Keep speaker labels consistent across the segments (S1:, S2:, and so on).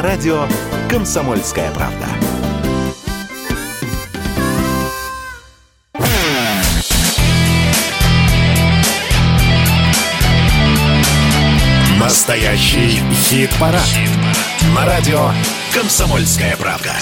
S1: на радио «Комсомольская правда». Настоящий хит-парад. Хит на радио «Комсомольская правда».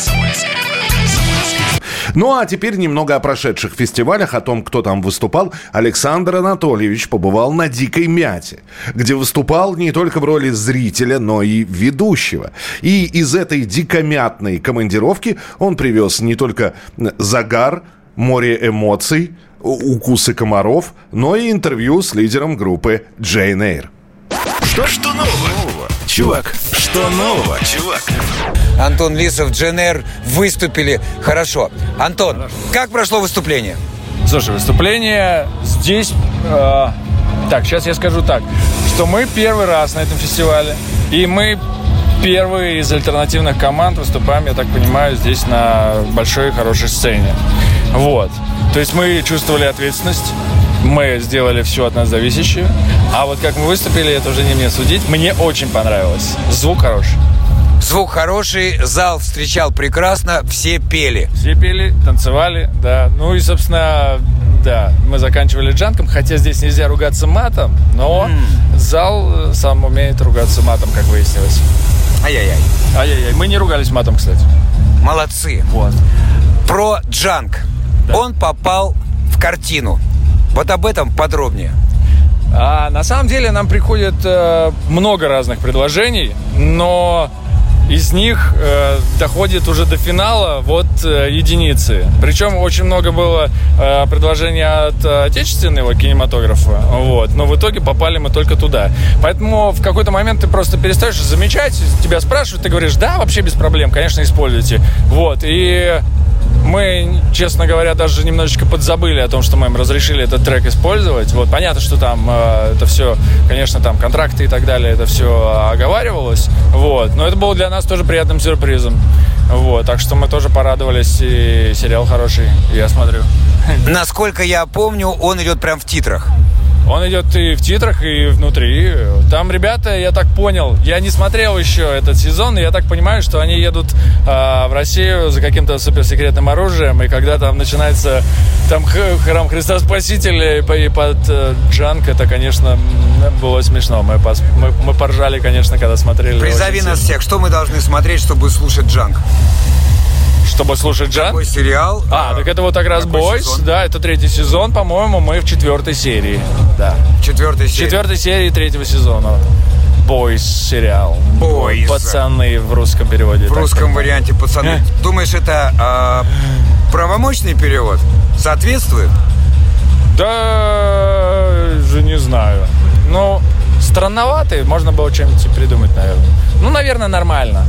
S2: Ну а теперь немного о прошедших фестивалях, о том, кто там выступал. Александр Анатольевич побывал на «Дикой мяте», где выступал не только в роли зрителя, но и ведущего. И из этой дикомятной командировки он привез не только загар, море эмоций, укусы комаров, но и интервью с лидером группы Джейн Эйр.
S1: Что, что нового? Чувак, что нового, чувак?
S3: Антон Лисов, Дженер выступили хорошо. Антон, хорошо. как прошло выступление?
S4: Слушай, выступление здесь... Э, так, сейчас я скажу так, что мы первый раз на этом фестивале, и мы первые из альтернативных команд выступаем, я так понимаю, здесь на большой хорошей сцене. Вот. То есть мы чувствовали ответственность, мы сделали все от нас зависящее. А вот как мы выступили, это уже не мне судить. Мне очень понравилось. Звук хороший.
S3: Звук хороший, зал встречал прекрасно, все пели.
S4: Все пели, танцевали, да. Ну и, собственно, да, мы заканчивали джанком, хотя здесь нельзя ругаться матом, но mm. зал сам умеет ругаться матом, как выяснилось.
S3: Ай-яй-яй.
S4: Ай-яй-яй. Мы не ругались матом, кстати.
S3: Молодцы. Вот. Про джанк. Да. Он попал в картину. Вот об этом подробнее.
S4: А, на самом деле нам приходит э, много разных предложений, но из них э, доходит уже до финала вот э, единицы. Причем очень много было э, предложений от э, отечественного кинематографа, вот, но в итоге попали мы только туда. Поэтому в какой-то момент ты просто перестаешь замечать, тебя спрашивают, ты говоришь, да, вообще без проблем, конечно, используйте. Вот, и мы, честно говоря, даже немножечко подзабыли о том, что мы им разрешили этот трек использовать. Вот понятно, что там э, это все, конечно, там контракты и так далее, это все оговаривалось. Вот, но это было для нас тоже приятным сюрпризом. Вот, так что мы тоже порадовались, и сериал хороший, я смотрю.
S3: Насколько я помню, он идет прям в титрах.
S4: Он идет и в титрах, и внутри. Там ребята, я так понял, я не смотрел еще этот сезон, и я так понимаю, что они едут э, в Россию за каким-то суперсекретным оружием, и когда там начинается там храм Христа Спасителя и, под э, джанк, это, конечно, было смешно. Мы, пос, мы, мы поржали, конечно, когда смотрели.
S3: Призови нас всех, что мы должны смотреть, чтобы слушать джанк?
S4: Чтобы слушать Джан.
S3: Какой сериал?
S4: А, так это вот как раз Бойс. Да, это третий сезон, по-моему, мы в четвертой серии. Да.
S3: Четвертой серии.
S4: Четвертой серии третьего сезона. Бойс сериал.
S3: Бойс.
S4: Пацаны в русском переводе.
S3: В русском варианте пацаны. Думаешь, это э, правомочный перевод? Соответствует?
S4: Да, же не знаю. Ну, странноватый, можно было чем-нибудь придумать, наверное. Ну, наверное, нормально.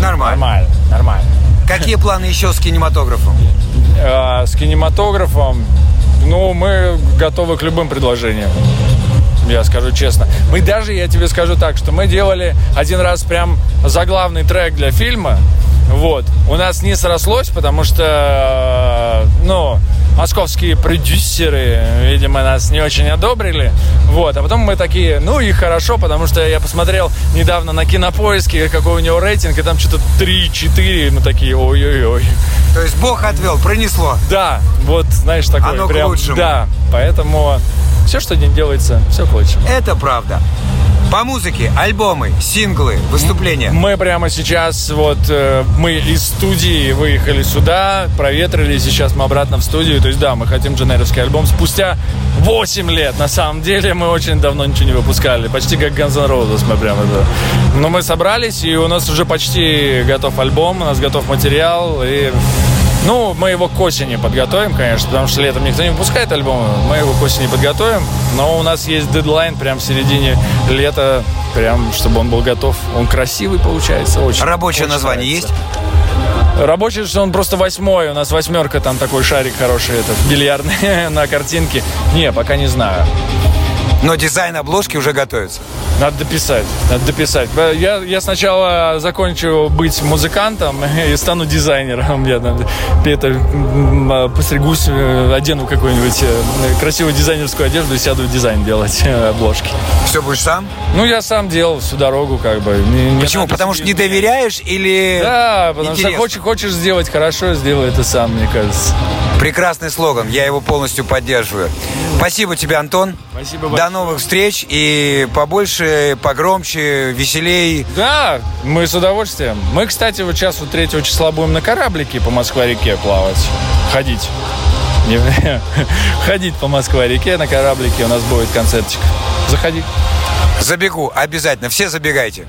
S3: Нормально.
S4: Нормально, нормально.
S3: Какие планы еще с кинематографом?
S4: А, с кинематографом, ну, мы готовы к любым предложениям. Я скажу честно. Мы даже, я тебе скажу так, что мы делали один раз прям заглавный трек для фильма. Вот. У нас не срослось, потому что, ну, московские продюсеры, видимо, нас не очень одобрили. Вот, а потом мы такие, ну и хорошо, потому что я посмотрел недавно на кинопоиске, какой у него рейтинг, и там что-то 3-4, мы такие, ой-ой-ой.
S3: То есть Бог отвел, пронесло.
S4: Да, вот, знаешь, такое
S3: Оно
S4: прям.
S3: к лучшему.
S4: Да, поэтому все, что не делается, все к лучшему.
S3: Это правда. По музыке, альбомы, синглы, выступления.
S4: Мы прямо сейчас, вот, э, мы из студии выехали сюда, проветрили, сейчас мы обратно в студию. То есть, да, мы хотим дженеровский альбом спустя 8 лет. На самом деле, мы очень давно ничего не выпускали. Почти как Guns N' Roses мы прямо, да. Но мы собрались, и у нас уже почти готов альбом, у нас готов материал, и ну, мы его к осени подготовим, конечно, потому что летом никто не выпускает альбомы. Мы его к осени подготовим. Но у нас есть дедлайн прям в середине лета, прям чтобы он был готов. Он красивый получается, очень.
S3: Рабочее очень название нравится.
S4: есть? Рабочий, что он просто восьмой. У нас восьмерка, там такой шарик хороший, этот, бильярдный на картинке. Не, пока не знаю.
S3: Но дизайн обложки уже готовится.
S5: Надо дописать, надо дописать. Я, я сначала закончу быть музыкантом и стану дизайнером. Я там, это, постригусь, э, одену какую-нибудь э, красивую дизайнерскую одежду и сяду дизайн делать э, обложки.
S3: Все будешь сам?
S5: Ну, я сам делал всю дорогу, как бы.
S3: Не, Почему? Потому что не доверяешь или
S5: Да, потому Интересно? что хочешь, хочешь сделать хорошо, сделай это сам, мне кажется.
S3: Прекрасный слоган, я его полностью поддерживаю. Спасибо тебе, Антон.
S5: Спасибо большое.
S3: До новых встреч и побольше, погромче, веселей.
S5: Да, мы с удовольствием. Мы, кстати, вот сейчас вот 3 числа будем на кораблике по Москва-реке плавать, ходить. Ходить по Москва-реке на кораблике у нас будет концертик. Заходи.
S3: Забегу, обязательно. Все забегайте.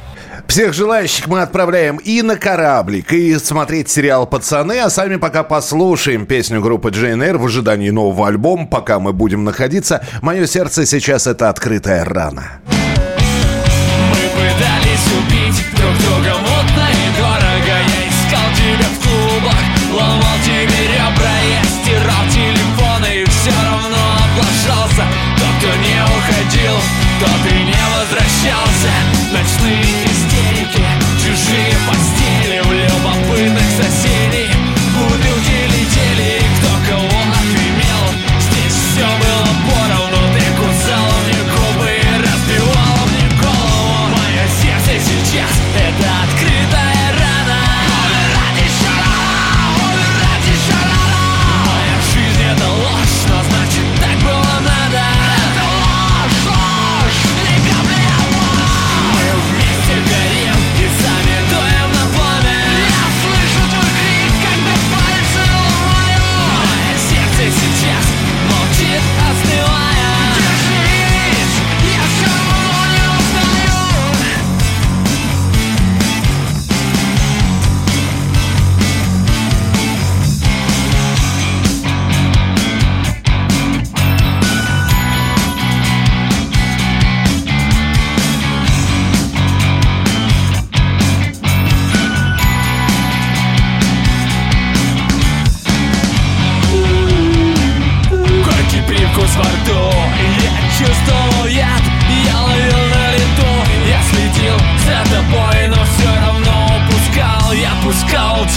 S2: Всех желающих мы отправляем и на кораблик, и смотреть сериал «Пацаны», а сами пока послушаем песню группы GNR в ожидании нового альбома, пока мы будем находиться. «Мое сердце сейчас — это открытая рана».
S4: Мы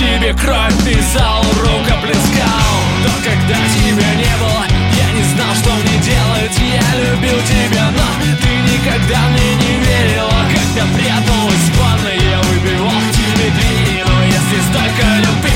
S4: тебе кровь зал рука плескал Но когда тебя не было Я не знал, что мне делать. Я любил тебя, но Ты никогда мне не верила. Когда пряталась в ванной Я выбивал тебе двери Но если столько любви